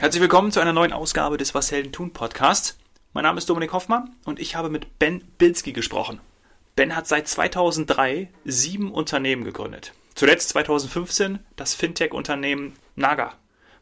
Herzlich willkommen zu einer neuen Ausgabe des Was Helden tun Podcast. Mein Name ist Dominik Hoffmann und ich habe mit Ben Bilski gesprochen. Ben hat seit 2003 sieben Unternehmen gegründet. Zuletzt 2015 das Fintech-Unternehmen Naga.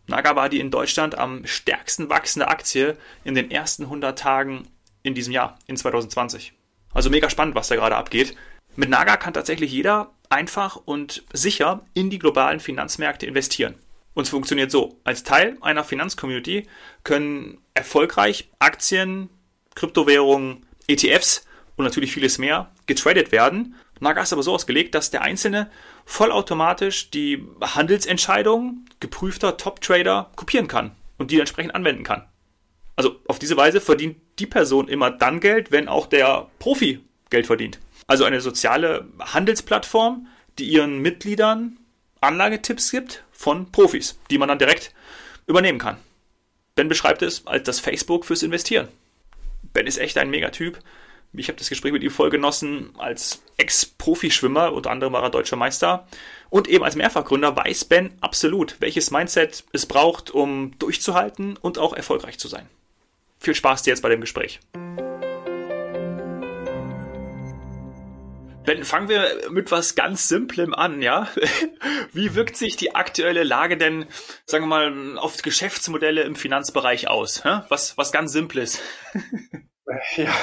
Naga war die in Deutschland am stärksten wachsende Aktie in den ersten 100 Tagen in diesem Jahr, in 2020. Also mega spannend, was da gerade abgeht. Mit Naga kann tatsächlich jeder einfach und sicher in die globalen Finanzmärkte investieren. Und es funktioniert so. Als Teil einer Finanzcommunity können erfolgreich Aktien, Kryptowährungen, ETFs und natürlich vieles mehr getradet werden. Naga ist aber so ausgelegt, dass der Einzelne vollautomatisch die Handelsentscheidungen geprüfter Top-Trader kopieren kann und die entsprechend anwenden kann. Also auf diese Weise verdient die Person immer dann Geld, wenn auch der Profi Geld verdient. Also eine soziale Handelsplattform, die ihren Mitgliedern Anlagetipps gibt von Profis, die man dann direkt übernehmen kann. Ben beschreibt es als das Facebook fürs Investieren. Ben ist echt ein Megatyp. Ich habe das Gespräch mit ihm voll genossen als Ex-Profischwimmer, unter anderem war er deutscher Meister. Und eben als Mehrfachgründer weiß Ben absolut, welches Mindset es braucht, um durchzuhalten und auch erfolgreich zu sein. Viel Spaß dir jetzt bei dem Gespräch. Ben, fangen wir mit was ganz Simplem an, ja? Wie wirkt sich die aktuelle Lage denn, sagen wir mal, auf Geschäftsmodelle im Finanzbereich aus? Was, was ganz Simples. Ja,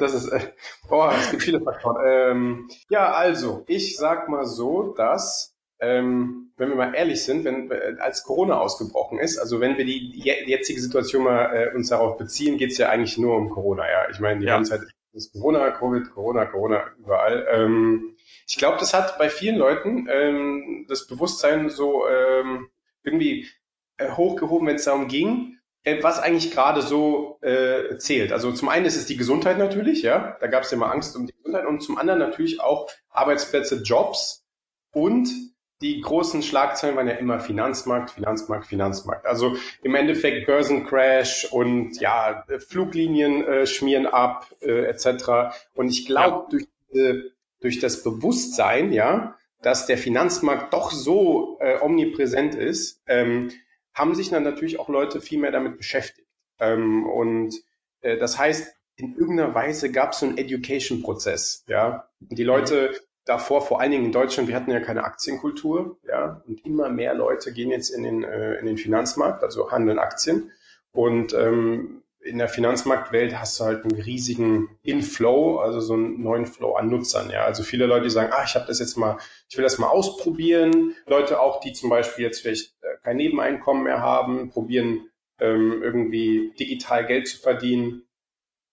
das ist, äh, boah, es gibt viele Faktoren. Ähm, ja, also, ich sag mal so, dass, ähm, wenn wir mal ehrlich sind, wenn, äh, als Corona ausgebrochen ist, also wenn wir die jetzige Situation mal äh, uns darauf beziehen, geht's ja eigentlich nur um Corona, ja. Ich meine, die ja. ganze Zeit ist Corona, Covid, Corona, Corona überall. Ähm, ich glaube, das hat bei vielen Leuten ähm, das Bewusstsein so ähm, irgendwie äh, hochgehoben, wenn es darum ging, äh, was eigentlich gerade so äh, zählt. Also zum einen ist es die Gesundheit natürlich, ja, da gab es immer Angst um die Gesundheit und zum anderen natürlich auch Arbeitsplätze, Jobs und die großen Schlagzeilen waren ja immer Finanzmarkt, Finanzmarkt, Finanzmarkt. Also im Endeffekt Börsencrash und ja, Fluglinien äh, schmieren ab, äh, etc. Und ich glaube, ja. durch, äh, durch das Bewusstsein, ja, dass der Finanzmarkt doch so äh, omnipräsent ist, ähm, haben sich dann natürlich auch Leute viel mehr damit beschäftigt. Ähm, und äh, das heißt, in irgendeiner Weise gab es so einen Education-Prozess, ja. Die Leute davor, vor allen Dingen in Deutschland, wir hatten ja keine Aktienkultur, ja, und immer mehr Leute gehen jetzt in den, äh, in den Finanzmarkt, also handeln Aktien. Und ähm, in der Finanzmarktwelt hast du halt einen riesigen Inflow, also so einen neuen Flow an Nutzern. Ja, also viele Leute, die sagen, ah, ich habe das jetzt mal, ich will das mal ausprobieren. Leute auch, die zum Beispiel jetzt vielleicht äh, kein Nebeneinkommen mehr haben, probieren ähm, irgendwie digital Geld zu verdienen.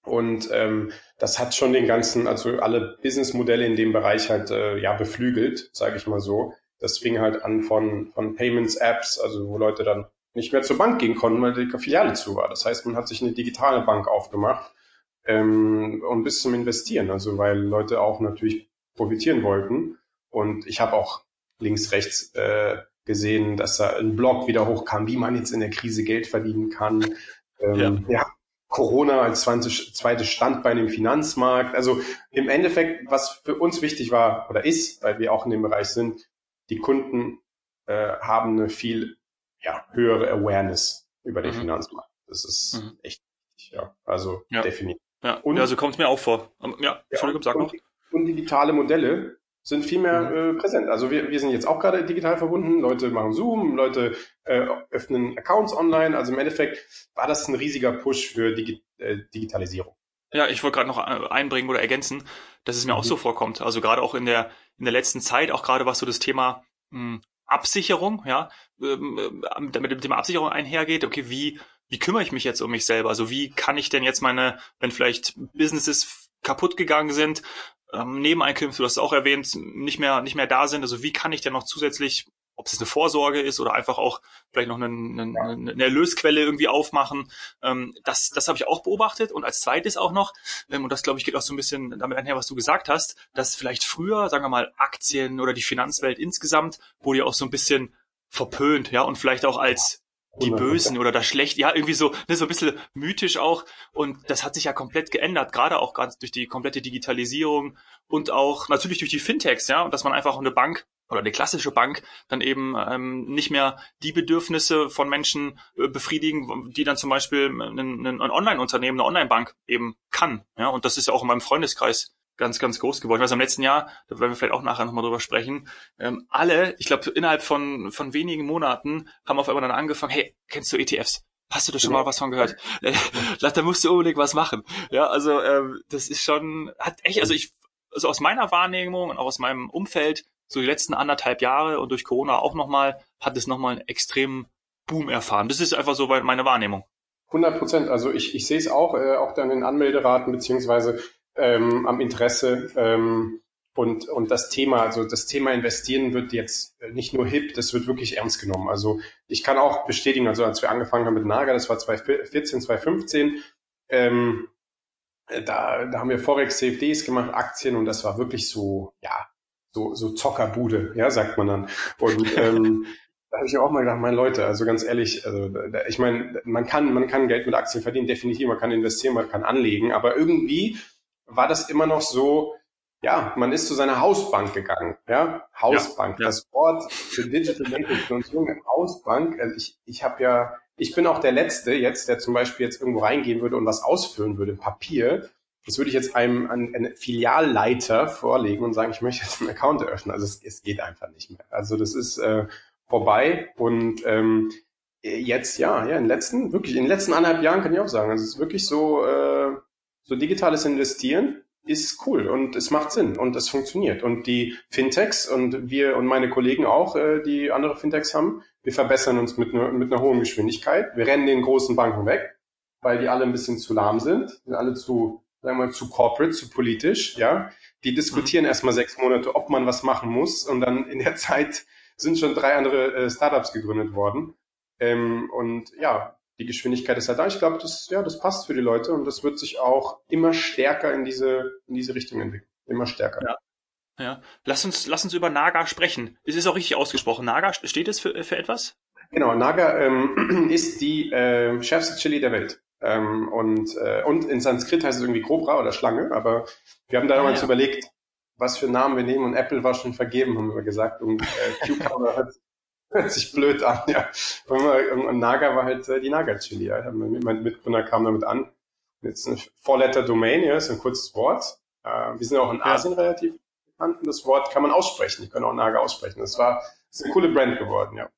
Und ähm, das hat schon den ganzen, also alle Businessmodelle in dem Bereich halt äh, ja beflügelt, sage ich mal so. Das fing halt an von, von Payments-Apps, also wo Leute dann nicht mehr zur Bank gehen konnten, weil die Filiale zu war. Das heißt, man hat sich eine digitale Bank aufgemacht ähm, und bis zum Investieren, also weil Leute auch natürlich profitieren wollten. Und ich habe auch links, rechts äh, gesehen, dass da ein Blog wieder hochkam, wie man jetzt in der Krise Geld verdienen kann. Ähm, ja. ja. Corona als zweites Standbein im Finanzmarkt. Also im Endeffekt, was für uns wichtig war oder ist, weil wir auch in dem Bereich sind, die Kunden äh, haben eine viel ja, höhere Awareness über den mhm. Finanzmarkt. Das ist mhm. echt wichtig, ja. Also ja. definitiv. Ja, und, ja so kommt es mir auch vor. Ja, Entschuldigung, sag noch. Und digitale Modelle sind viel mehr mhm. äh, präsent. Also wir, wir sind jetzt auch gerade digital verbunden. Leute machen Zoom, Leute äh, öffnen Accounts online. Also im Endeffekt war das ein riesiger Push für Digi äh, Digitalisierung. Ja, ich wollte gerade noch äh, einbringen oder ergänzen, dass es mir mhm. auch so vorkommt. Also gerade auch in der in der letzten Zeit, auch gerade was so das Thema mh, hm, Absicherung, ja, ähm, äh, damit dem Thema Absicherung einhergeht. Okay, wie wie kümmere ich mich jetzt um mich selber? Also wie kann ich denn jetzt meine, wenn vielleicht Businesses kaputt gegangen sind, ähm, Nebeneinkünfte, du hast es auch erwähnt, nicht mehr, nicht mehr da sind. Also wie kann ich denn noch zusätzlich, ob es eine Vorsorge ist oder einfach auch vielleicht noch eine, eine, eine Erlösquelle irgendwie aufmachen. Ähm, das das habe ich auch beobachtet. Und als zweites auch noch, ähm, und das glaube ich geht auch so ein bisschen damit einher, was du gesagt hast, dass vielleicht früher, sagen wir mal, Aktien oder die Finanzwelt insgesamt wurde ja auch so ein bisschen verpönt, ja, und vielleicht auch als die Bösen oder das Schlechte, ja, irgendwie so, ne, so ein bisschen mythisch auch. Und das hat sich ja komplett geändert, gerade auch ganz durch die komplette Digitalisierung und auch natürlich durch die Fintechs, ja, und dass man einfach eine Bank oder die klassische Bank dann eben ähm, nicht mehr die Bedürfnisse von Menschen äh, befriedigen, die dann zum Beispiel ein, ein Online-Unternehmen, eine Online-Bank eben kann. Ja, und das ist ja auch in meinem Freundeskreis ganz, ganz groß geworden. Ich weiß, im letzten Jahr, da werden wir vielleicht auch nachher nochmal drüber sprechen, ähm, alle, ich glaube, innerhalb von, von wenigen Monaten haben auf einmal dann angefangen, hey, kennst du ETFs? Hast du da schon mal was von gehört? Da musst du unbedingt was machen. Ja, also ähm, das ist schon, hat echt, also ich, also aus meiner Wahrnehmung und auch aus meinem Umfeld so die letzten anderthalb Jahre und durch Corona auch nochmal, hat es nochmal einen extremen Boom erfahren. Das ist einfach so meine Wahrnehmung. 100 Prozent. Also ich, ich sehe es auch, äh, auch dann in Anmelderaten beziehungsweise ähm, am Interesse. Ähm, und, und das Thema, also das Thema Investieren wird jetzt nicht nur hip, das wird wirklich ernst genommen. Also ich kann auch bestätigen, also als wir angefangen haben mit Naga, das war 2014, 2015, ähm, da, da haben wir Forex CFDs gemacht, Aktien und das war wirklich so, ja, so, so Zockerbude, ja, sagt man dann. Und ähm, da habe ich auch mal gedacht, meine Leute, also ganz ehrlich, also ich meine, man kann, man kann Geld mit Aktien verdienen, definitiv, man kann investieren, man kann anlegen, aber irgendwie war das immer noch so, ja, man ist zu seiner Hausbank gegangen, ja, Hausbank. Ja, ja. Das Wort für Digital Banking für uns Jungen, Hausbank. Also ich, ich habe ja, ich bin auch der Letzte jetzt, der zum Beispiel jetzt irgendwo reingehen würde und was ausfüllen würde, Papier das würde ich jetzt einem, einem Filialleiter vorlegen und sagen, ich möchte jetzt einen Account eröffnen. Also es, es geht einfach nicht mehr. Also das ist äh, vorbei und ähm, jetzt ja, ja, in den letzten, wirklich in den letzten anderthalb Jahren kann ich auch sagen, also es ist wirklich so, äh, so digitales Investieren ist cool und es macht Sinn und es funktioniert. Und die Fintechs und wir und meine Kollegen auch, äh, die andere Fintechs haben, wir verbessern uns mit, ne, mit einer hohen Geschwindigkeit. Wir rennen den großen Banken weg, weil die alle ein bisschen zu lahm sind, sind alle zu sagen wir mal, zu corporate, zu politisch, ja. Die diskutieren mhm. erstmal sechs Monate, ob man was machen muss und dann in der Zeit sind schon drei andere äh, Startups gegründet worden. Ähm, und ja, die Geschwindigkeit ist halt da. Ich glaube, das, ja, das passt für die Leute und das wird sich auch immer stärker in diese, in diese Richtung entwickeln. Immer stärker. Ja. Ja, lass uns, lass uns über Naga sprechen. Es ist auch richtig ausgesprochen. Naga, steht es für, für etwas? Genau, Naga ähm, ist die äh, schärfste Chili der Welt. Ähm, und, äh, und in Sanskrit heißt es irgendwie Cobra oder Schlange, aber wir haben da damals ah, ja. überlegt, was für Namen wir nehmen und Apple war schon vergeben, haben wir gesagt. Und äh, Cucumber hört, hört sich blöd an, ja. Und, und Naga war halt äh, die Naga-Chili. Ja. Mein Mitgründer kam damit an. Jetzt ein Four-Letter-Domain, ja, ist ein kurzes Wort. Äh, wir sind auch in Asien ja. relativ bekannt und das Wort kann man aussprechen. Die können auch Naga aussprechen. Das war das ist eine coole Brand geworden, ja.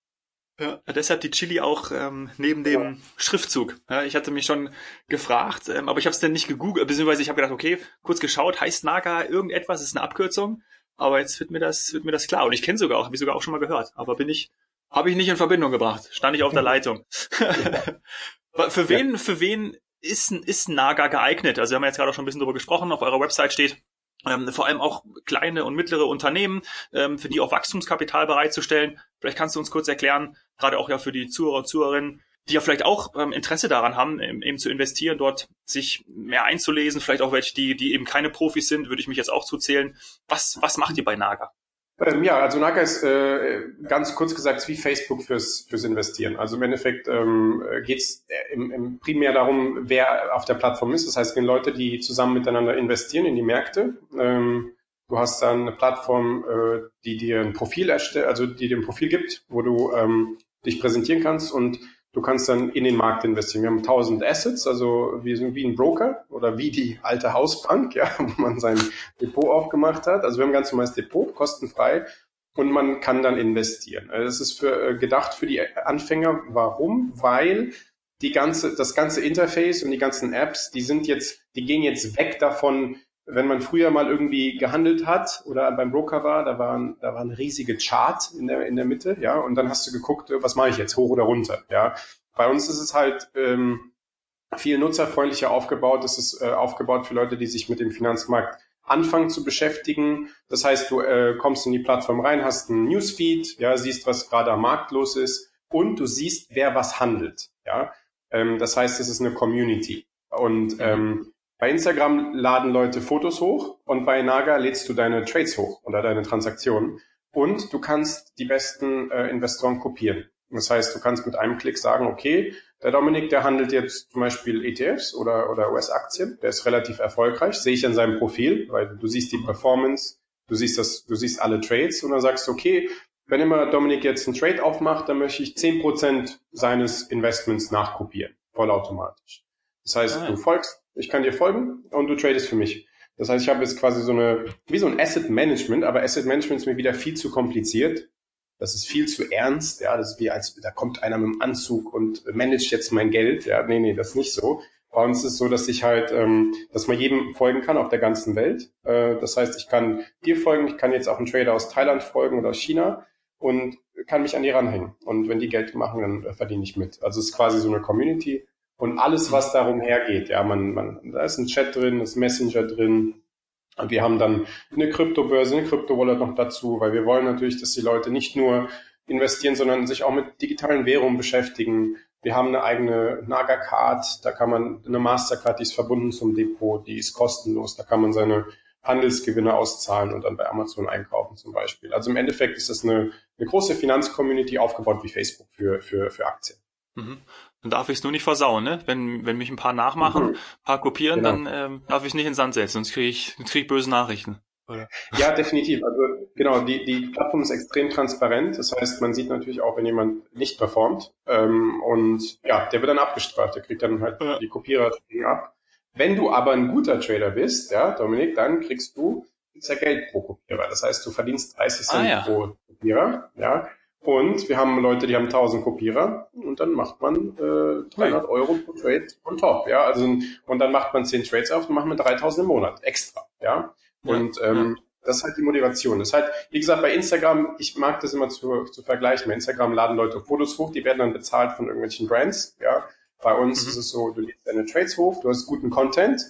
Ja, deshalb die Chili auch ähm, neben dem ja. Schriftzug. Ja, ich hatte mich schon gefragt, ähm, aber ich habe es dann nicht gegoogelt, beziehungsweise ich habe gedacht, okay, kurz geschaut, heißt Naga irgendetwas, ist eine Abkürzung, aber jetzt wird mir das wird mir das klar und ich kenne sogar auch, habe ich sogar auch schon mal gehört, aber bin ich habe ich nicht in Verbindung gebracht, stand ich auf der Leitung. für wen für wen ist ist Naga geeignet? Also wir haben jetzt gerade auch schon ein bisschen drüber gesprochen, auf eurer Website steht ähm, vor allem auch kleine und mittlere Unternehmen, ähm, für die auch Wachstumskapital bereitzustellen. Vielleicht kannst du uns kurz erklären, gerade auch ja für die Zuhörer und Zuhörerinnen, die ja vielleicht auch ähm, Interesse daran haben, eben, zu investieren, dort sich mehr einzulesen, vielleicht auch welche, die, die eben keine Profis sind, würde ich mich jetzt auch zuzählen. Was, was macht ihr bei Naga? Ähm, ja, also Naga ist äh, ganz kurz gesagt wie Facebook fürs, fürs Investieren. Also im Endeffekt ähm, geht es äh, im, im primär darum, wer auf der Plattform ist. Das heißt, es sind Leute, die zusammen miteinander investieren in die Märkte. Ähm, du hast dann eine Plattform, äh, die dir ein Profil erstellt, also die dir ein Profil gibt, wo du ähm, dich präsentieren kannst und Du kannst dann in den Markt investieren. Wir haben 1000 Assets, also wir sind wie ein Broker oder wie die alte Hausbank, ja, wo man sein Depot aufgemacht hat. Also wir haben ein ganz normales Depot, kostenfrei und man kann dann investieren. Also das ist für, äh, gedacht für die Anfänger. Warum? Weil die ganze, das ganze Interface und die ganzen Apps, die sind jetzt, die gehen jetzt weg davon, wenn man früher mal irgendwie gehandelt hat oder beim Broker war, da waren da war ein riesige Chart in der in der Mitte, ja, und dann hast du geguckt, was mache ich jetzt, hoch oder runter, ja. Bei uns ist es halt ähm, viel nutzerfreundlicher aufgebaut. Es ist äh, aufgebaut für Leute, die sich mit dem Finanzmarkt anfangen zu beschäftigen. Das heißt, du äh, kommst in die Plattform rein, hast einen Newsfeed, ja, siehst, was gerade am Markt los ist und du siehst, wer was handelt, ja. Ähm, das heißt, es ist eine Community und ähm, bei Instagram laden Leute Fotos hoch und bei Naga lädst du deine Trades hoch oder deine Transaktionen. Und du kannst die besten äh, Investoren kopieren. Das heißt, du kannst mit einem Klick sagen, okay, der Dominik, der handelt jetzt zum Beispiel ETFs oder, oder US-Aktien, der ist relativ erfolgreich, sehe ich an seinem Profil, weil du siehst die Performance, du siehst das, du siehst alle Trades und dann sagst du, okay, wenn immer Dominik jetzt einen Trade aufmacht, dann möchte ich zehn Prozent seines Investments nachkopieren, vollautomatisch. Das heißt, ah, du folgst, ich kann dir folgen und du tradest für mich. Das heißt, ich habe jetzt quasi so eine, wie so ein Asset Management, aber Asset Management ist mir wieder viel zu kompliziert. Das ist viel zu ernst, ja, das ist wie als, da kommt einer mit dem Anzug und managt jetzt mein Geld, ja, nee, nee, das ist nicht so. Bei uns ist es so, dass ich halt, ähm, dass man jedem folgen kann auf der ganzen Welt. Äh, das heißt, ich kann dir folgen, ich kann jetzt auch einen Trader aus Thailand folgen oder aus China und kann mich an die ranhängen. Und wenn die Geld machen, dann verdiene ich mit. Also es ist quasi so eine Community und alles, was darum hergeht. Ja, man, man, da ist ein Chat drin, ist Messenger drin. Und wir haben dann eine Kryptobörse, eine Kryptowallet noch dazu, weil wir wollen natürlich, dass die Leute nicht nur investieren, sondern sich auch mit digitalen Währungen beschäftigen. Wir haben eine eigene Naga Card, da kann man eine Mastercard, die ist verbunden zum Depot, die ist kostenlos, da kann man seine Handelsgewinne auszahlen und dann bei Amazon einkaufen zum Beispiel. Also im Endeffekt ist das eine, eine große Finanzcommunity aufgebaut wie Facebook für, für, für Aktien. Mhm. Dann darf ich es nur nicht versauen, ne? Wenn, wenn mich ein paar nachmachen, mhm. ein paar kopieren, genau. dann ähm, darf ich es nicht in den Sand setzen, sonst kriege ich, krieg ich böse Nachrichten. Oder? Ja, definitiv. Also genau, die, die Plattform ist extrem transparent. Das heißt, man sieht natürlich auch, wenn jemand nicht performt. Ähm, und ja, der wird dann abgestraft. Der kriegt dann halt ja. die Kopierer ab. Wenn du aber ein guter Trader bist, ja, Dominik, dann kriegst du ja Geld pro Kopierer. Das heißt, du verdienst 30 Cent ah, ja. pro Kopierer. Ja. Und wir haben Leute, die haben 1000 Kopierer und dann macht man äh, 300 Euro pro Trade on top. Ja, also und dann macht man 10 Trades auf und macht man 3000 im Monat extra. Ja, und ähm, das ist halt die Motivation. Das ist halt, wie gesagt, bei Instagram, ich mag das immer zu, zu vergleichen. Bei Instagram laden Leute Fotos hoch, die werden dann bezahlt von irgendwelchen Brands. Ja, bei uns mhm. ist es so, du lädst deine Trades hoch, du hast guten Content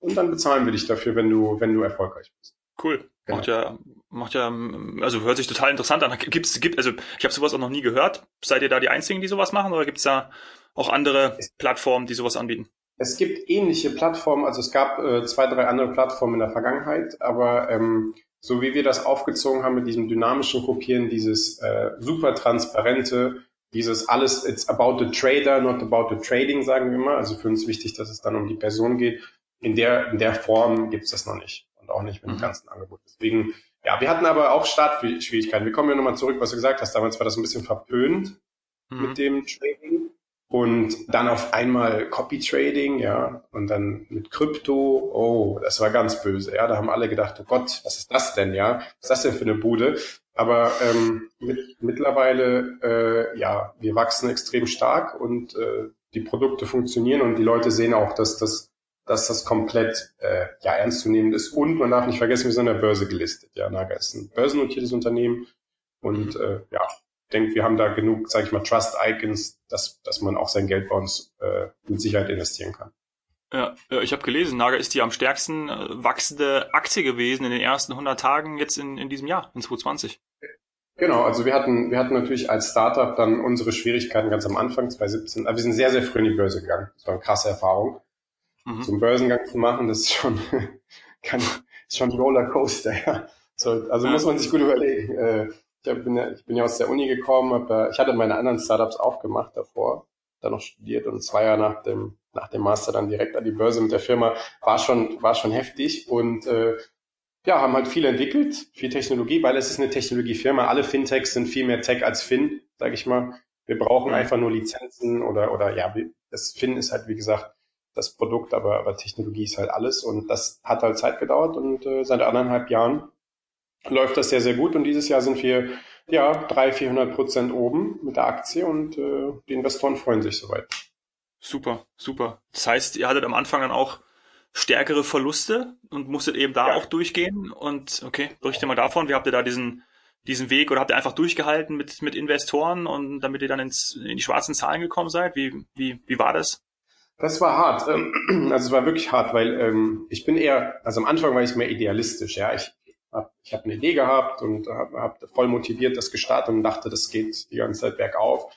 und dann bezahlen wir dich dafür, wenn du, wenn du erfolgreich bist. Cool. Genau. Macht ja, macht ja, also hört sich total interessant an. Gibt's, gibt, also ich habe sowas auch noch nie gehört. Seid ihr da die Einzigen, die sowas machen, oder gibt's da auch andere Plattformen, die sowas anbieten? Es gibt ähnliche Plattformen, also es gab äh, zwei, drei andere Plattformen in der Vergangenheit, aber ähm, so wie wir das aufgezogen haben mit diesem dynamischen Kopieren, dieses äh, super transparente, dieses alles, it's about the trader, not about the trading, sagen wir immer. Also für uns wichtig, dass es dann um die Person geht. In der, in der Form gibt es das noch nicht und auch nicht mit dem mhm. ganzen Angebot. Deswegen, ja, wir hatten aber auch Startschwierigkeiten. Wir kommen ja nochmal zurück, was du gesagt hast. Damals war das ein bisschen verpönt mhm. mit dem Trading. Und dann auf einmal Copy Trading, ja, und dann mit Krypto, oh, das war ganz böse, ja. Da haben alle gedacht, oh Gott, was ist das denn, ja? Was ist das denn für eine Bude? Aber ähm, mit, mittlerweile, äh, ja, wir wachsen extrem stark und äh, die Produkte funktionieren und die Leute sehen auch, dass das dass das komplett äh, ja ernstzunehmend ist. Und man darf nicht vergessen, wir sind an der Börse gelistet. Ja, Naga ist ein börsennotiertes Unternehmen und äh, ja, denke, wir haben da genug, sage ich mal, Trust-Icons, dass, dass man auch sein Geld bei uns äh, mit Sicherheit investieren kann. Ja, ich habe gelesen, Naga ist die am stärksten äh, wachsende Aktie gewesen in den ersten 100 Tagen jetzt in, in diesem Jahr, in 2020. Genau, also wir hatten, wir hatten natürlich als Startup dann unsere Schwierigkeiten ganz am Anfang, 2017, aber wir sind sehr, sehr früh in die Börse gegangen. Das war eine krasse Erfahrung. Mhm. So einen Börsengang zu machen, das ist schon, kann, ist schon ein Rollercoaster, ja. So, also muss man sich gut überlegen. Äh, ich bin ja, ich bin ja aus der Uni gekommen, hab, äh, ich hatte meine anderen Startups aufgemacht davor, dann noch studiert und zwei Jahre nach dem nach dem Master dann direkt an die Börse mit der Firma war schon war schon heftig und äh, ja haben halt viel entwickelt, viel Technologie, weil es ist eine Technologiefirma. Alle Fintechs sind viel mehr Tech als Fin, sage ich mal. Wir brauchen mhm. einfach nur Lizenzen oder oder ja, das Fin ist halt wie gesagt das Produkt, aber aber Technologie ist halt alles und das hat halt Zeit gedauert und äh, seit anderthalb Jahren läuft das sehr, sehr gut. Und dieses Jahr sind wir ja 300, 400 Prozent oben mit der Aktie und äh, die Investoren freuen sich soweit. Super, super. Das heißt, ihr hattet am Anfang dann auch stärkere Verluste und musstet eben da ja. auch durchgehen. Und okay, berichte mal davon. Wie habt ihr da diesen, diesen Weg oder habt ihr einfach durchgehalten mit, mit Investoren und damit ihr dann ins, in die schwarzen Zahlen gekommen seid? Wie, wie, wie war das? Das war hart. Ähm, also es war wirklich hart, weil ähm, ich bin eher, also am Anfang war ich mehr idealistisch. Ja, ich, hab, ich habe eine Idee gehabt und habe hab voll motiviert das gestartet und dachte, das geht die ganze Zeit bergauf.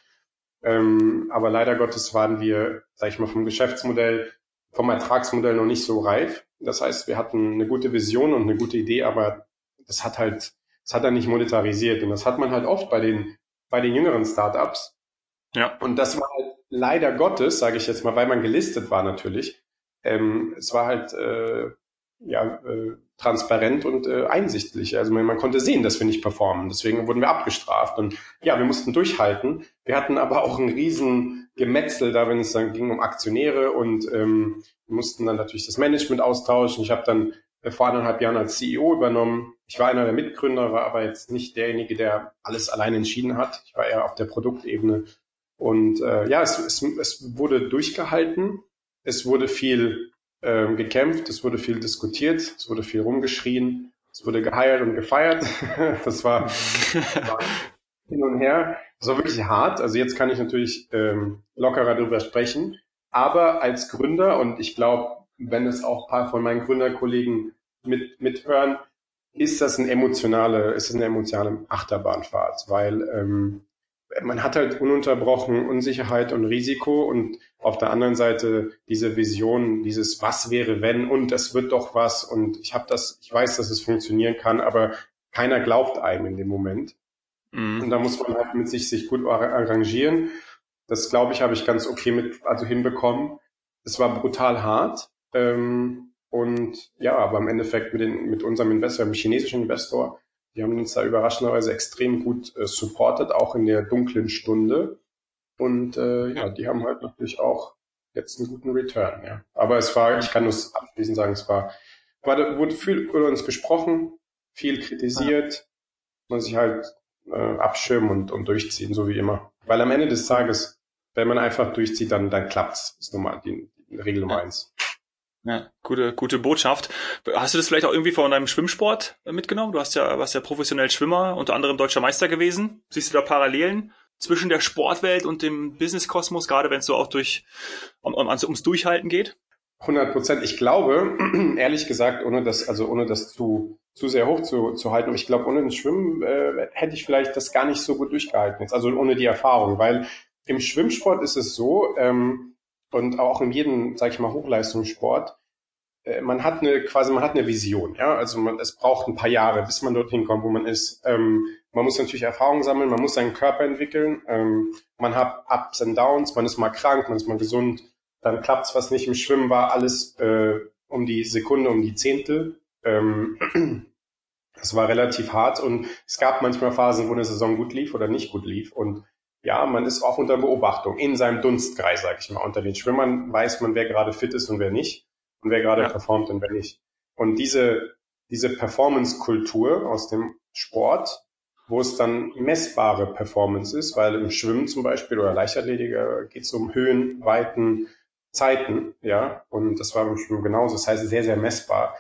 Ähm, aber leider Gottes waren wir, sag ich mal, vom Geschäftsmodell, vom Ertragsmodell noch nicht so reif. Das heißt, wir hatten eine gute Vision und eine gute Idee, aber das hat halt, das hat er nicht monetarisiert. Und das hat man halt oft bei den, bei den jüngeren Startups. Ja. Und das war halt leider Gottes, sage ich jetzt mal, weil man gelistet war natürlich. Ähm, es war halt äh, ja, äh, transparent und äh, einsichtlich. Also man, man konnte sehen, dass wir nicht performen. Deswegen wurden wir abgestraft. Und ja, wir mussten durchhalten. Wir hatten aber auch ein riesen Gemetzel da, wenn es dann ging um Aktionäre und ähm, mussten dann natürlich das Management austauschen. Ich habe dann äh, vor eineinhalb Jahren als CEO übernommen. Ich war einer der Mitgründer, war aber jetzt nicht derjenige, der alles allein entschieden hat. Ich war eher auf der Produktebene. Und äh, ja, es, es, es wurde durchgehalten. Es wurde viel ähm, gekämpft, es wurde viel diskutiert, es wurde viel rumgeschrien, es wurde geheiert und gefeiert. das war, war hin und her. Das war wirklich hart. Also jetzt kann ich natürlich ähm, lockerer darüber sprechen. Aber als Gründer, und ich glaube, wenn es auch ein paar von meinen Gründerkollegen mit, mithören, ist das eine emotionale, ist das eine emotionale Achterbahnfahrt, weil ähm, man hat halt ununterbrochen Unsicherheit und Risiko und auf der anderen Seite diese Vision, dieses Was wäre wenn und es wird doch was und ich habe das, ich weiß, dass es funktionieren kann, aber keiner glaubt einem in dem Moment. Mhm. Und da muss man halt mit sich sich gut arrangieren. Das glaube ich, habe ich ganz okay mit, also hinbekommen. Es war brutal hart. Ähm, und ja, aber im Endeffekt mit, den, mit unserem Investor, dem chinesischen Investor, die haben uns da überraschenderweise extrem gut äh, supportet, auch in der dunklen Stunde. Und äh, ja, die haben halt natürlich auch jetzt einen guten Return. Ja. Aber es war, ich kann nur abschließend sagen, es war, war wurde viel über uns besprochen, viel kritisiert, man sich halt äh, abschirmen und, und durchziehen, so wie immer. Weil am Ende des Tages, wenn man einfach durchzieht, dann, dann klappt's. Das ist normal, die, die Regel Nummer eins. Ja, gute, gute Botschaft. Hast du das vielleicht auch irgendwie von deinem Schwimmsport mitgenommen? Du hast ja, warst ja professionell Schwimmer, unter anderem deutscher Meister gewesen. Siehst du da Parallelen zwischen der Sportwelt und dem Businesskosmos, gerade wenn es so auch durch, um, um, ums Durchhalten geht? 100 Prozent. Ich glaube, ehrlich gesagt, ohne das, also ohne das zu, zu sehr hoch zu, zu halten, ich glaube, ohne das Schwimmen äh, hätte ich vielleicht das gar nicht so gut durchgehalten jetzt, also ohne die Erfahrung, weil im Schwimmsport ist es so, ähm, und auch in jedem, sage ich mal, Hochleistungssport, äh, man hat eine quasi, man hat eine Vision, ja. Also man, es braucht ein paar Jahre, bis man dorthin kommt, wo man ist. Ähm, man muss natürlich Erfahrung sammeln, man muss seinen Körper entwickeln. Ähm, man hat Ups and Downs, man ist mal krank, man ist mal gesund, dann klappt's, was nicht im Schwimmen war, alles äh, um die Sekunde, um die Zehntel. Ähm, das war relativ hart und es gab manchmal Phasen, wo eine Saison gut lief oder nicht gut lief und ja, man ist auch unter Beobachtung in seinem Dunstkreis, sage ich mal. Unter den Schwimmern weiß man, wer gerade fit ist und wer nicht und wer gerade ja. performt und wer nicht. Und diese, diese Performance-Kultur aus dem Sport, wo es dann messbare Performance ist, weil im Schwimmen zum Beispiel oder Leichtathletik äh, geht es um Höhen, Weiten, Zeiten, ja, und das war beim Schwimmen genauso. Das heißt, sehr, sehr messbar.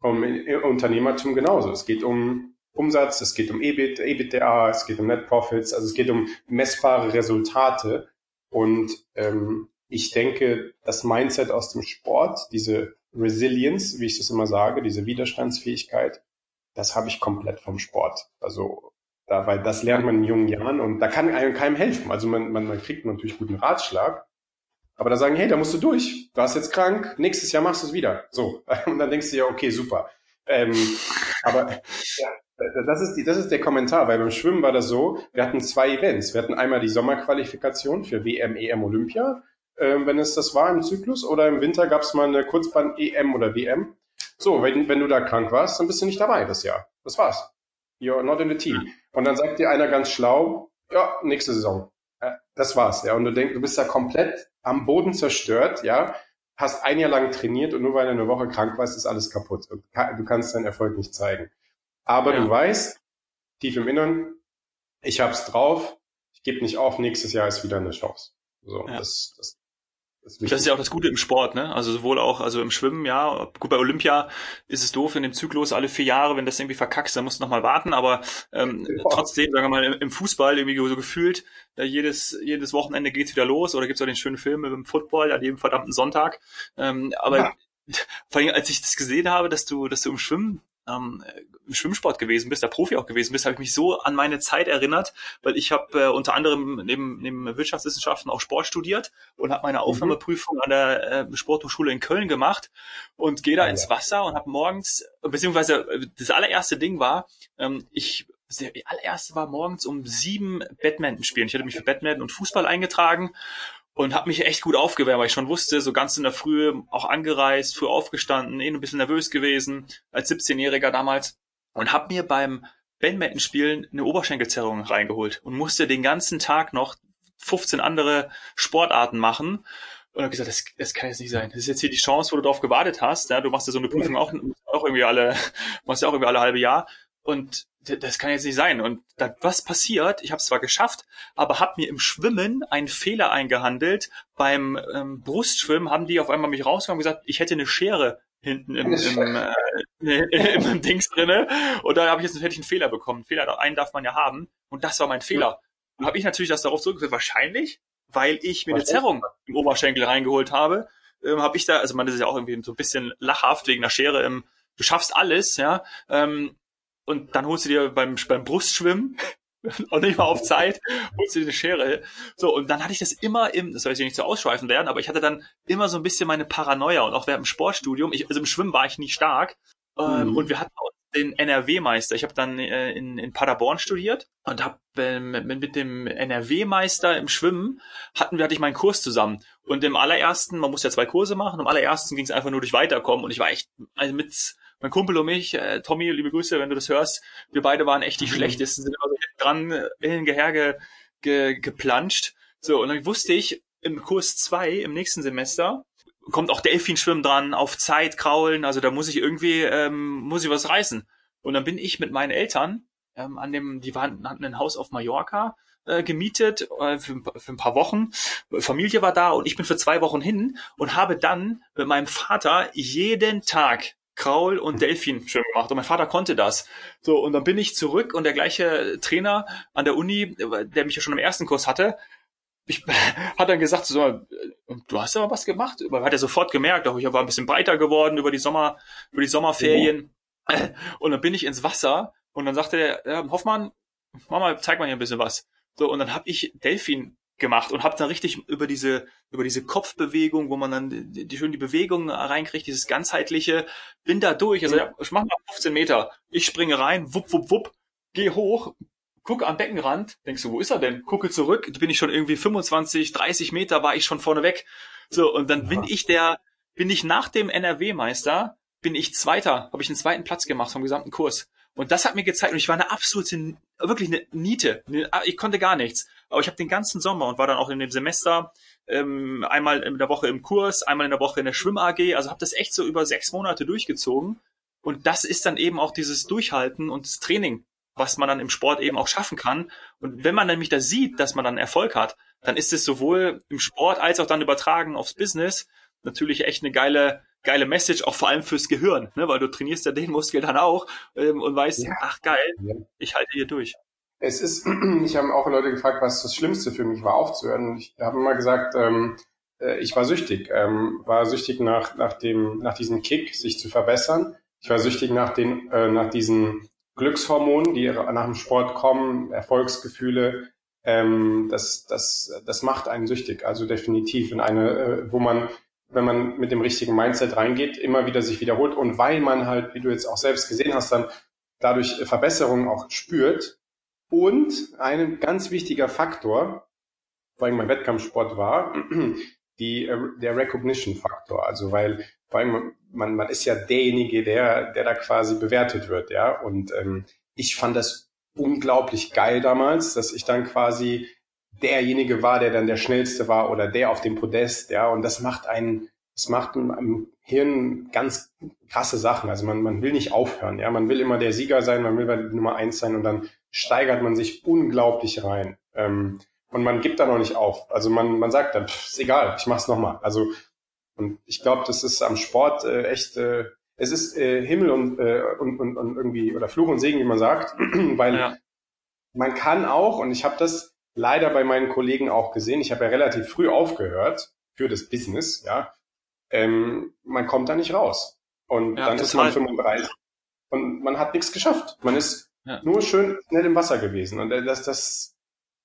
Um Unternehmertum genauso. Es geht um Umsatz, es geht um EBIT, EBITDA, es geht um Net Profits, also es geht um messbare Resultate. Und ähm, ich denke, das Mindset aus dem Sport, diese Resilience, wie ich das immer sage, diese Widerstandsfähigkeit, das habe ich komplett vom Sport. Also da, weil das lernt man in jungen Jahren und da kann einem keinem helfen. Also man, man, man kriegt natürlich guten Ratschlag, aber da sagen, hey, da musst du durch. Du warst jetzt krank, nächstes Jahr machst du es wieder. So. Und dann denkst du ja, okay, super. Ähm, aber ja, das ist, die, das ist der Kommentar, weil beim Schwimmen war das so, wir hatten zwei Events. Wir hatten einmal die Sommerqualifikation für WM, EM, Olympia, äh, wenn es das war im Zyklus, oder im Winter gab es mal eine Kurzbahn-EM oder WM. So, wenn, wenn du da krank warst, dann bist du nicht dabei das Jahr. Das war's. You're not in the team. Und dann sagt dir einer ganz schlau, ja, nächste Saison. Äh, das war's, ja. Und du denkst, du bist da komplett am Boden zerstört, ja. Hast ein Jahr lang trainiert und nur weil du eine Woche krank warst, ist alles kaputt. Du kannst deinen Erfolg nicht zeigen. Aber ja. du weißt, tief im Innern, ich hab's drauf, ich gebe nicht auf, nächstes Jahr ist wieder eine Chance. So, ja. das, das, das, das ist ja auch das Gute im Sport, ne? Also sowohl auch, also im Schwimmen, ja, gut, bei Olympia ist es doof in dem Zyklus alle vier Jahre, wenn das irgendwie verkackst, dann musst du nochmal warten, aber ähm, ja. trotzdem, sagen wir mal, im Fußball irgendwie so gefühlt, da jedes, jedes Wochenende geht's wieder los oder gibt's auch den schönen Film mit dem Football an jedem verdammten Sonntag. Ähm, aber ja. vor allem, als ich das gesehen habe, dass du, dass du im Schwimmen ähm, im Schwimmsport gewesen bist, der Profi auch gewesen bist, habe ich mich so an meine Zeit erinnert, weil ich habe äh, unter anderem neben, neben Wirtschaftswissenschaften auch Sport studiert und habe meine mhm. Aufnahmeprüfung an der äh, Sporthochschule in Köln gemacht und gehe da ja, ins Wasser und habe morgens, beziehungsweise äh, das allererste Ding war, ähm, ich der allererste war morgens um sieben Badminton spielen. Ich hatte mich für Badminton und Fußball eingetragen und habe mich echt gut aufgewärmt, weil ich schon wusste, so ganz in der Früh auch angereist, früh aufgestanden, eh ein bisschen nervös gewesen als 17-Jähriger damals und habe mir beim Badminton-Spielen eine Oberschenkelzerrung reingeholt und musste den ganzen Tag noch 15 andere Sportarten machen und habe gesagt, das, das kann jetzt nicht sein. Das ist jetzt hier die Chance, wo du darauf gewartet hast. Ja, du machst ja so eine Prüfung auch, auch irgendwie alle, machst ja auch irgendwie alle halbe Jahr und das kann jetzt nicht sein. Und dann, was passiert? Ich habe es zwar geschafft, aber habe mir im Schwimmen einen Fehler eingehandelt. Beim ähm, Brustschwimmen haben die auf einmal mich rausgenommen und gesagt, ich hätte eine Schere hinten im, im, äh, im, im Dings drinne. Und da habe ich jetzt einen fertigen Fehler bekommen. Fehler, einen darf man ja haben. Und das war mein Fehler. Und habe ich natürlich das darauf zurückgeführt, wahrscheinlich, weil ich mir eine Zerrung im Oberschenkel reingeholt habe, ähm, habe ich da, also man das ist ja auch irgendwie so ein bisschen lachhaft wegen einer Schere im, du schaffst alles, ja, ähm, und dann holst du dir beim, beim Brustschwimmen und nicht mal auf Zeit, holst du eine Schere. So, und dann hatte ich das immer im, das soll jetzt nicht zu ausschweifen werden, aber ich hatte dann immer so ein bisschen meine Paranoia und auch während dem Sportstudium, ich, also im Schwimmen war ich nie stark, ähm, mhm. und wir hatten auch den NRW-Meister. Ich habe dann äh, in, in Paderborn studiert und habe äh, mit, mit dem NRW-Meister im Schwimmen hatten wir hatte ich meinen Kurs zusammen und im allerersten, man muss ja zwei Kurse machen, im allerersten ging es einfach nur durch Weiterkommen und ich war echt also mit mein Kumpel und mich, äh, Tommy, liebe Grüße, wenn du das hörst, wir beide waren echt die mhm. schlechtesten, sind immer so dran äh, in Geher ge, ge, geplanscht. So, und dann wusste ich, im Kurs zwei im nächsten Semester, kommt auch Delfinschwimmen dran, auf Zeit kraulen, also da muss ich irgendwie, ähm, muss ich was reißen. Und dann bin ich mit meinen Eltern ähm, an dem, die waren, hatten ein Haus auf Mallorca äh, gemietet äh, für, für ein paar Wochen. Familie war da und ich bin für zwei Wochen hin und habe dann mit meinem Vater jeden Tag Kraul und Delfin schön gemacht. Und mein Vater konnte das. So, und dann bin ich zurück und der gleiche Trainer an der Uni, der mich ja schon im ersten Kurs hatte, ich, hat dann gesagt, so, du hast aber was gemacht. Aber hat er sofort gemerkt, auch ich war ein bisschen breiter geworden über die Sommer, über die Sommerferien. Ja. Und dann bin ich ins Wasser und dann sagte der, ja, Hoffmann, Mama, zeig mal hier ein bisschen was. So, und dann habe ich Delfin gemacht und habe dann richtig über diese über diese Kopfbewegung, wo man dann die, die schön die Bewegung reinkriegt, dieses ganzheitliche, bin da durch. Also ja, ich mach mal 15 Meter, ich springe rein, wupp wupp wupp, geh hoch, gucke am Beckenrand, denkst du, wo ist er denn? Gucke zurück, da bin ich schon irgendwie 25, 30 Meter, war ich schon vorne weg. So und dann ja. bin ich der, bin ich nach dem NRW-Meister, bin ich Zweiter, habe ich einen zweiten Platz gemacht vom gesamten Kurs. Und das hat mir gezeigt, und ich war eine absolute, wirklich eine Niete. Ich konnte gar nichts. Aber ich habe den ganzen Sommer und war dann auch in dem Semester ähm, einmal in der Woche im Kurs, einmal in der Woche in der Schwimm-AG. Also habe das echt so über sechs Monate durchgezogen. Und das ist dann eben auch dieses Durchhalten und das Training, was man dann im Sport eben auch schaffen kann. Und wenn man nämlich da sieht, dass man dann Erfolg hat, dann ist es sowohl im Sport als auch dann übertragen aufs Business natürlich echt eine geile geile Message, auch vor allem fürs Gehirn, ne? weil du trainierst ja den Muskel dann auch ähm, und weißt, ja. ach geil, ich halte hier durch. Es ist, ich habe auch Leute gefragt, was das Schlimmste für mich war, aufzuhören. Und ich habe immer gesagt, ähm, äh, ich war süchtig, ähm, war süchtig nach, nach, dem, nach diesem Kick, sich zu verbessern. Ich war süchtig nach, den, äh, nach diesen Glückshormonen, die nach dem Sport kommen, Erfolgsgefühle. Ähm, das, das, das macht einen süchtig, also definitiv in eine, äh, wo man wenn man mit dem richtigen Mindset reingeht, immer wieder sich wiederholt und weil man halt, wie du jetzt auch selbst gesehen hast, dann dadurch Verbesserungen auch spürt. Und ein ganz wichtiger Faktor, vor allem mein Wettkampfsport war, die, äh, der Recognition-Faktor. Also weil vor allem man, man ist ja derjenige, der, der da quasi bewertet wird, ja. Und ähm, ich fand das unglaublich geil damals, dass ich dann quasi derjenige war, der dann der schnellste war oder der auf dem Podest, ja, und das macht einen, das macht im Hirn ganz krasse Sachen. Also man, man will nicht aufhören, ja, man will immer der Sieger sein, man will bei Nummer eins sein und dann steigert man sich unglaublich rein. Ähm, und man gibt da noch nicht auf. Also man, man sagt dann, pff, ist egal, ich mach's nochmal. Also, und ich glaube, das ist am Sport äh, echt, äh, es ist äh, Himmel und, äh, und, und, und irgendwie, oder Fluch und Segen, wie man sagt, weil ja. man kann auch, und ich habe das leider bei meinen Kollegen auch gesehen. Ich habe ja relativ früh aufgehört für das Business, ja. Ähm, man kommt da nicht raus. Und ja, dann ist man 35 und man hat nichts geschafft. Man ist ja. nur schön schnell im Wasser gewesen. Und äh, das, das,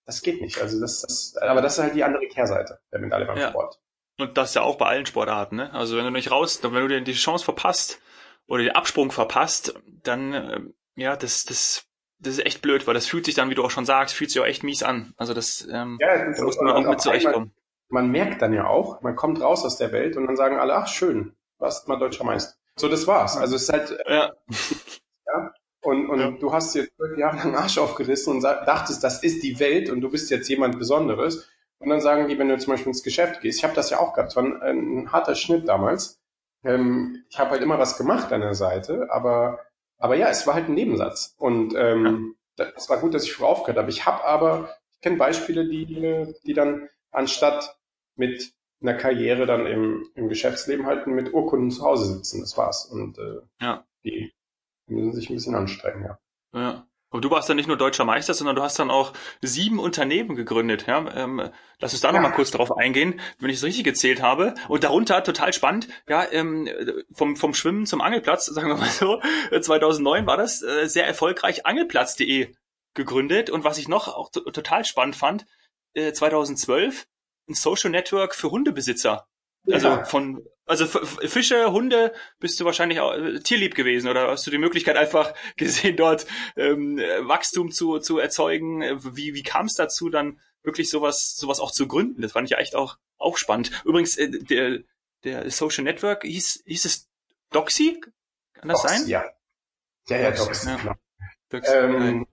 das geht nicht. Also das, das, aber das ist halt die andere Kehrseite der Medaille beim ja. Sport. Und das ja auch bei allen Sportarten, ne? Also wenn du nicht raus, wenn du dir die Chance verpasst oder den Absprung verpasst, dann äh, ja, das, das das ist echt blöd, weil das fühlt sich dann, wie du auch schon sagst, fühlt sich auch echt mies an. Also das, ähm, ja, das da muss man auch mit zurechtkommen. man merkt dann ja auch, man kommt raus aus der Welt und dann sagen alle, ach schön, warst mal deutscher Meister. So, das war's. Also es ist halt, ja. und, und ja. du hast dir zwölf Jahre lang Arsch aufgerissen und dachtest, das ist die Welt und du bist jetzt jemand Besonderes. Und dann sagen die, wenn du zum Beispiel ins Geschäft gehst, ich habe das ja auch gehabt, es war ein, ein harter Schnitt damals. Ähm, ich habe halt immer was gemacht an der Seite, aber, aber ja, es war halt ein Nebensatz. Und ähm, ja. das war gut, dass ich früh aufgehört habe. Ich habe aber, ich kenne Beispiele, die, die dann anstatt mit einer Karriere dann im, im Geschäftsleben halt mit Urkunden zu Hause sitzen. Das war's. Und äh, ja. die müssen sich ein bisschen anstrengen, ja. Ja. Aber du warst dann nicht nur deutscher Meister, sondern du hast dann auch sieben Unternehmen gegründet. Ja? Ähm, lass uns da ja. noch mal kurz drauf eingehen, wenn ich es richtig gezählt habe. Und darunter, total spannend, ja, ähm, vom, vom Schwimmen zum Angelplatz, sagen wir mal so, 2009 war das äh, sehr erfolgreich angelplatz.de gegründet. Und was ich noch auch total spannend fand, äh, 2012 ein Social Network für Hundebesitzer. Also ja. von also Fische, Hunde bist du wahrscheinlich auch äh, tierlieb gewesen oder hast du die Möglichkeit einfach gesehen, dort ähm, Wachstum zu, zu erzeugen? Wie, wie kam es dazu, dann wirklich sowas, sowas auch zu gründen? Das fand ich echt auch, auch spannend. Übrigens, äh, der, der Social Network hieß, hieß es Doxy? Kann das Doxy, sein? Ja. Ja, ja, Doxy, ja. Genau. Doxy, ähm,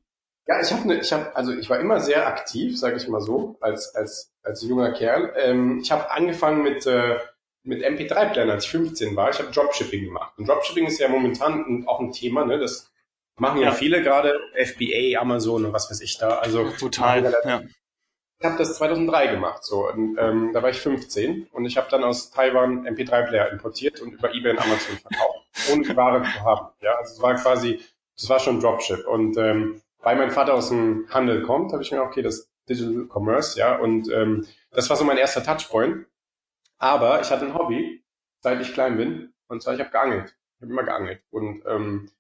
ja, ich habe ne, ich habe also ich war immer sehr aktiv, sage ich mal so, als als als junger Kerl. Ähm, ich habe angefangen mit äh, mit MP3-Playern, als ich 15 war. Ich habe Dropshipping gemacht. Und Dropshipping ist ja momentan auch ein Thema, ne? Das machen ja, ja. viele gerade, FBA, Amazon und was weiß ich da. Also total. Ja. Ich habe das 2003 gemacht, so. Und, ähm, da war ich 15 und ich habe dann aus Taiwan MP3-Player importiert und über eBay und Amazon verkauft, ohne die Ware zu haben. Ja, also es war quasi, das war schon Dropship. Und ähm, weil mein Vater aus dem Handel kommt, habe ich mir okay, das Digital Commerce, ja, und ähm, das war so mein erster Touchpoint. Aber ich hatte ein Hobby, seit ich klein bin, und zwar ich habe geangelt. Ich habe immer geangelt. Und ähm,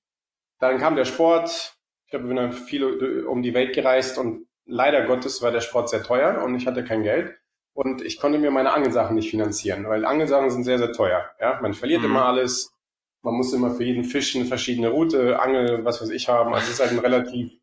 dann kam der Sport. Ich habe dann viel um die Welt gereist und leider Gottes war der Sport sehr teuer und ich hatte kein Geld. Und ich konnte mir meine Angelsachen nicht finanzieren, weil Angelsachen sind sehr, sehr teuer. Ja, man verliert mhm. immer alles. Man muss immer für jeden Fisch eine verschiedene Route, Angel, was weiß ich haben. Also es ist halt ein relativ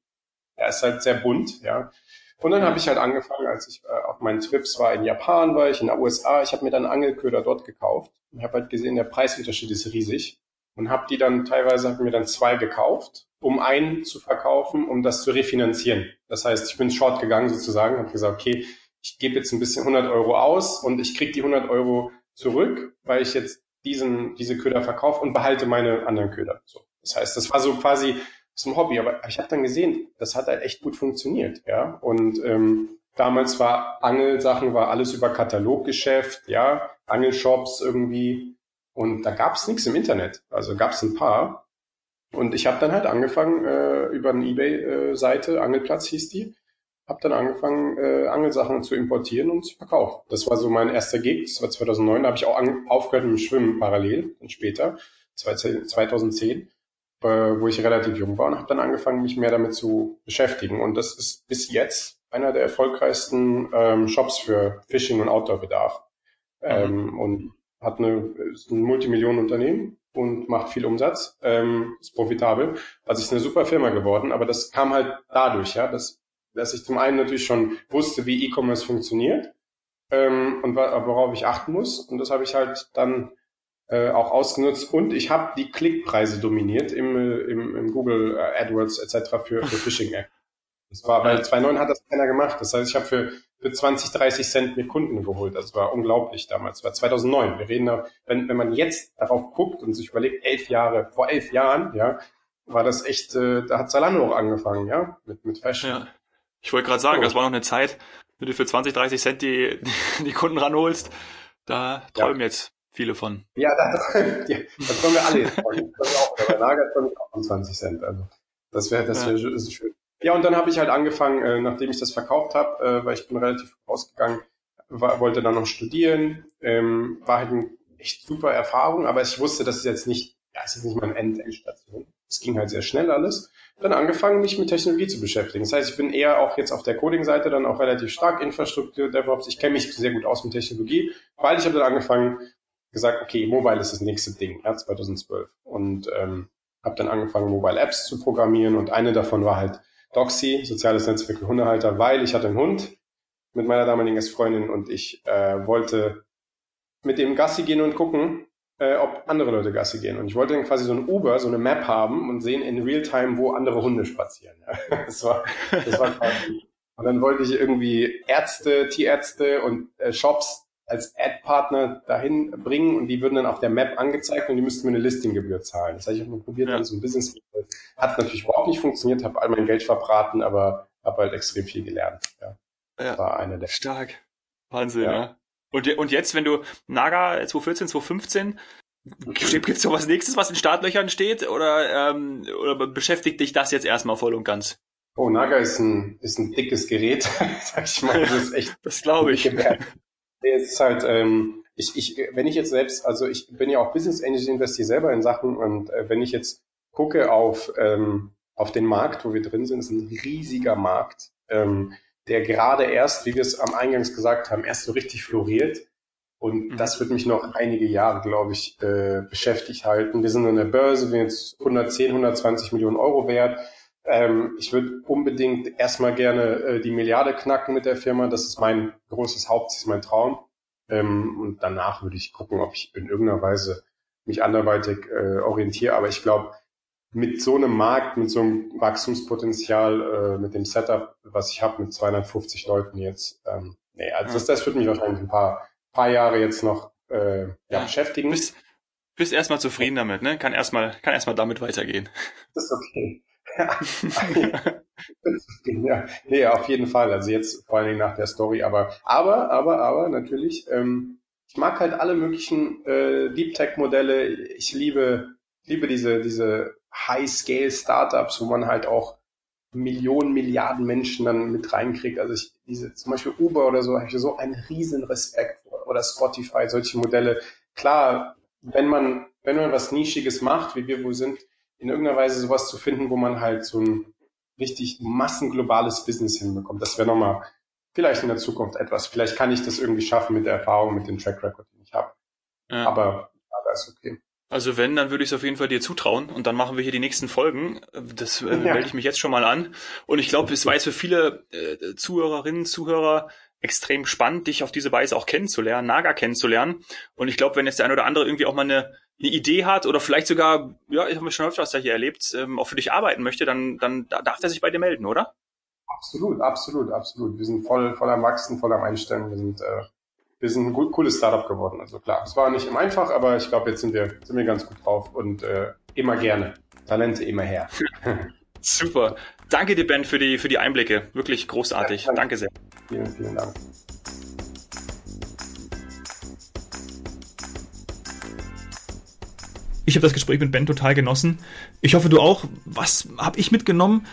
er ist halt sehr bunt, ja. Und dann habe ich halt angefangen, als ich äh, auf meinen Trips war, in Japan war ich, in den USA, ich habe mir dann Angelköder dort gekauft und habe halt gesehen, der Preisunterschied ist riesig und habe die dann teilweise, habe mir dann zwei gekauft, um einen zu verkaufen, um das zu refinanzieren. Das heißt, ich bin short gegangen sozusagen, habe gesagt, okay, ich gebe jetzt ein bisschen 100 Euro aus und ich kriege die 100 Euro zurück, weil ich jetzt diesen, diese Köder verkaufe und behalte meine anderen Köder. So. Das heißt, das war so quasi zum Hobby. Aber ich habe dann gesehen, das hat halt echt gut funktioniert, ja. Und ähm, damals war Angelsachen, war alles über Kataloggeschäft, ja, Angelshops irgendwie. Und da gab es nichts im Internet. Also gab es ein paar. Und ich habe dann halt angefangen äh, über eine Ebay-Seite, Angelplatz hieß die, habe dann angefangen, äh, Angelsachen zu importieren und zu verkaufen. Das war so mein erster Gig, das war 2009, da habe ich auch aufgehört mit dem Schwimmen parallel, dann später, 2010 äh, wo ich relativ jung war und habe dann angefangen, mich mehr damit zu beschäftigen. Und das ist bis jetzt einer der erfolgreichsten ähm, Shops für Fishing und Outdoor-Bedarf. Mhm. Ähm, und hat eine, ist ein Multimillionenunternehmen und macht viel Umsatz, ähm, ist profitabel. Also ist eine super Firma geworden, aber das kam halt dadurch, ja, dass, dass ich zum einen natürlich schon wusste, wie E-Commerce funktioniert ähm, und worauf ich achten muss. Und das habe ich halt dann äh, auch ausgenutzt und ich habe die Klickpreise dominiert im, äh, im, im Google äh, AdWords etc. für, für Phishing App. Das war, weil 2.9 hat das keiner gemacht. Das heißt, ich habe für, für 20, 30 Cent mir Kunden geholt. Das war unglaublich damals. Das war 2009. Wir reden da, wenn, wenn man jetzt darauf guckt und sich überlegt, elf Jahre, vor elf Jahren, ja, war das echt, äh, da hat Zalando auch angefangen, ja, mit, mit Fashion. Ja. Ich wollte gerade sagen, oh. das war noch eine Zeit, wenn du für 20, 30 Cent die, die Kunden ranholst, da träumen ja. jetzt viele von. Ja, da, ja, das wollen wir alle jetzt von. Das auch, bei Lager komme ich auch von 20 Cent. Also das wäre das wäre ja. schön. Ja, und dann habe ich halt angefangen, äh, nachdem ich das verkauft habe, äh, weil ich bin relativ rausgegangen, war, wollte dann noch studieren, ähm, war halt eine echt super Erfahrung, aber ich wusste, das ist jetzt nicht, ja, es ist nicht meine End Endstation. Es ging halt sehr schnell alles. Dann angefangen, mich mit Technologie zu beschäftigen. Das heißt, ich bin eher auch jetzt auf der Coding-Seite dann auch relativ stark Infrastruktur, DevOps. Ich kenne mich sehr gut aus mit Technologie, weil ich habe dann angefangen, gesagt, okay, Mobile ist das nächste Ding, ja, 2012. Und ähm, habe dann angefangen, Mobile Apps zu programmieren und eine davon war halt Doxy, soziales Netzwerk für Hundehalter, weil ich hatte einen Hund, mit meiner damaligen Freundin und ich äh, wollte mit dem Gassi gehen und gucken, äh, ob andere Leute Gassi gehen. Und ich wollte dann quasi so ein Uber, so eine Map haben und sehen in Realtime, wo andere Hunde spazieren. das war, das war quasi. Und dann wollte ich irgendwie Ärzte, Tierärzte und äh, Shops als Ad-Partner dahin bringen und die würden dann auf der Map angezeigt und die müssten mir eine Listinggebühr zahlen. Das habe ich auch mal probiert, ja. so ein Business. Hat natürlich überhaupt nicht funktioniert, habe all mein Geld verbraten, aber habe halt extrem viel gelernt. Ja. ja. War eine der. Stark. Wahnsinn, ja. ja. Und, und jetzt, wenn du Naga 2014, 2015, gibt es so was nächstes, was in Startlöchern steht? Oder, ähm, oder beschäftigt dich das jetzt erstmal voll und ganz? Oh, Naga ist ein, ist ein dickes Gerät, sag ich mal. Das ist echt. das glaube ich. Es ist halt, ähm, ich, ich, wenn ich jetzt selbst, also ich bin ja auch Business Angel, investiere selber in Sachen und äh, wenn ich jetzt gucke auf, ähm, auf den Markt, wo wir drin sind, ist ein riesiger Markt, ähm, der gerade erst, wie wir es am Eingangs gesagt haben, erst so richtig floriert. Und mhm. das wird mich noch einige Jahre, glaube ich, äh, beschäftigt halten. Wir sind an der Börse, wir sind jetzt 110, 120 Millionen Euro wert. Ähm, ich würde unbedingt erstmal gerne äh, die Milliarde knacken mit der Firma. Das ist mein großes Hauptziel, mein Traum. Ähm, und danach würde ich gucken, ob ich in irgendeiner Weise mich anderweitig äh, orientiere. Aber ich glaube, mit so einem Markt, mit so einem Wachstumspotenzial, äh, mit dem Setup, was ich habe, mit 250 Leuten jetzt, ähm, nee, also das, das wird mich wahrscheinlich ein paar, paar Jahre jetzt noch äh, ja, ja. beschäftigen. Bist, bist erstmal zufrieden damit, ne? Kann erstmal, kann erstmal damit weitergehen. Das ist okay ja, nee, auf jeden Fall. Also jetzt vor allen Dingen nach der Story, aber, aber, aber, aber natürlich, ähm, ich mag halt alle möglichen äh, Deep Tech Modelle. Ich liebe, liebe diese, diese High-Scale Startups, wo man halt auch Millionen, Milliarden Menschen dann mit reinkriegt. Also ich, diese, zum Beispiel Uber oder so, habe ich so einen riesen Respekt oder Spotify, solche Modelle. Klar, wenn man, wenn man was Nischiges macht, wie wir wohl sind, in irgendeiner Weise sowas zu finden, wo man halt so ein richtig massenglobales Business hinbekommt. Das wäre nochmal vielleicht in der Zukunft etwas. Vielleicht kann ich das irgendwie schaffen mit der Erfahrung, mit dem Track Record, den ich habe. Ja. Aber, aber ist okay. Also wenn, dann würde ich es auf jeden Fall dir zutrauen und dann machen wir hier die nächsten Folgen. Das äh, ja. melde ich mich jetzt schon mal an. Und ich glaube, es war jetzt für viele äh, Zuhörerinnen, Zuhörer extrem spannend, dich auf diese Weise auch kennenzulernen, Naga kennenzulernen. Und ich glaube, wenn jetzt der eine oder andere irgendwie auch mal eine, eine Idee hat oder vielleicht sogar, ja, ich habe schon öfters da hier erlebt, ähm, auch für dich arbeiten möchte, dann, dann darf er sich bei dir melden, oder? Absolut, absolut, absolut. Wir sind voll, voll am Wachsen, voll am Einstellen. Wir sind, äh, wir sind ein gut, cooles Startup geworden. Also klar, es war nicht immer einfach, aber ich glaube, jetzt sind wir, sind wir ganz gut drauf und äh, immer gerne. Talente immer her. Super. Danke dir, Ben, für die, für die Einblicke. Wirklich großartig. Ja, danke. danke sehr. Vielen, vielen Dank. Ich habe das Gespräch mit Ben total genossen. Ich hoffe, du auch. Was habe ich mitgenommen?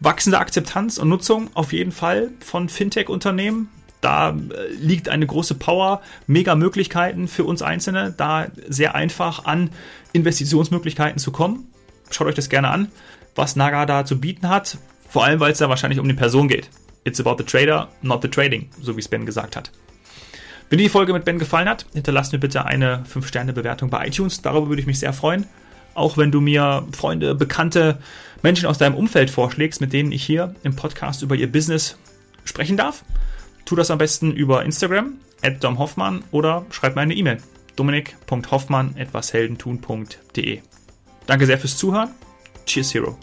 Wachsende Akzeptanz und Nutzung auf jeden Fall von Fintech-Unternehmen. Da äh, liegt eine große Power, mega Möglichkeiten für uns Einzelne, da sehr einfach an Investitionsmöglichkeiten zu kommen. Schaut euch das gerne an, was Naga da zu bieten hat. Vor allem, weil es da wahrscheinlich um die Person geht. It's about the trader, not the trading, so wie es Ben gesagt hat. Wenn dir die Folge mit Ben gefallen hat, hinterlass mir bitte eine 5-Sterne-Bewertung bei iTunes. Darüber würde ich mich sehr freuen. Auch wenn du mir Freunde, Bekannte, Menschen aus deinem Umfeld vorschlägst, mit denen ich hier im Podcast über ihr Business sprechen darf. Tu das am besten über Instagram, at domhoffmann oder schreib mir eine E-Mail. dominik.hoffmann.etwasheldentun.de Danke sehr fürs Zuhören. Cheers, Hero.